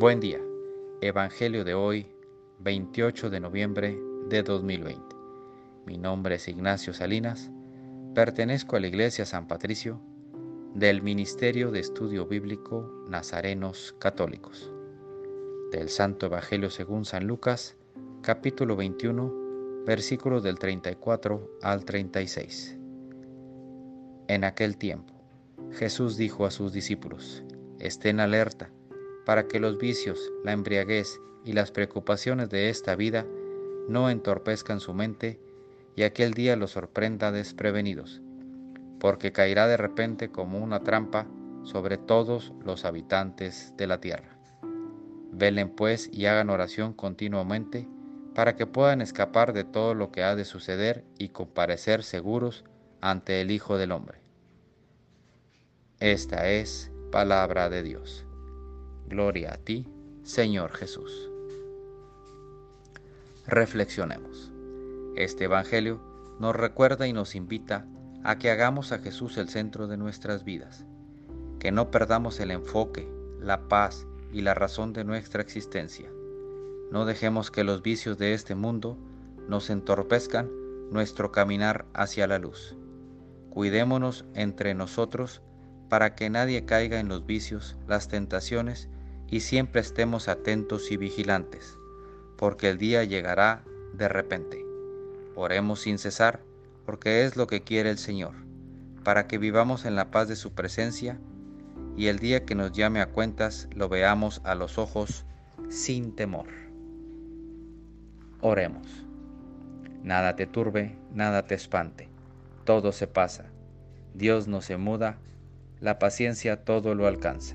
Buen día. Evangelio de hoy, 28 de noviembre de 2020. Mi nombre es Ignacio Salinas. Pertenezco a la Iglesia San Patricio del Ministerio de Estudio Bíblico Nazarenos Católicos. Del Santo Evangelio según San Lucas, capítulo 21, versículos del 34 al 36. En aquel tiempo, Jesús dijo a sus discípulos, estén alerta para que los vicios, la embriaguez y las preocupaciones de esta vida no entorpezcan su mente y aquel día los sorprenda desprevenidos, porque caerá de repente como una trampa sobre todos los habitantes de la tierra. Velen pues y hagan oración continuamente para que puedan escapar de todo lo que ha de suceder y comparecer seguros ante el Hijo del Hombre. Esta es palabra de Dios. Gloria a ti, Señor Jesús. Reflexionemos. Este Evangelio nos recuerda y nos invita a que hagamos a Jesús el centro de nuestras vidas, que no perdamos el enfoque, la paz y la razón de nuestra existencia. No dejemos que los vicios de este mundo nos entorpezcan nuestro caminar hacia la luz. Cuidémonos entre nosotros para que nadie caiga en los vicios, las tentaciones y siempre estemos atentos y vigilantes, porque el día llegará de repente. Oremos sin cesar, porque es lo que quiere el Señor, para que vivamos en la paz de su presencia y el día que nos llame a cuentas lo veamos a los ojos sin temor. Oremos. Nada te turbe, nada te espante, todo se pasa. Dios no se muda, la paciencia todo lo alcanza.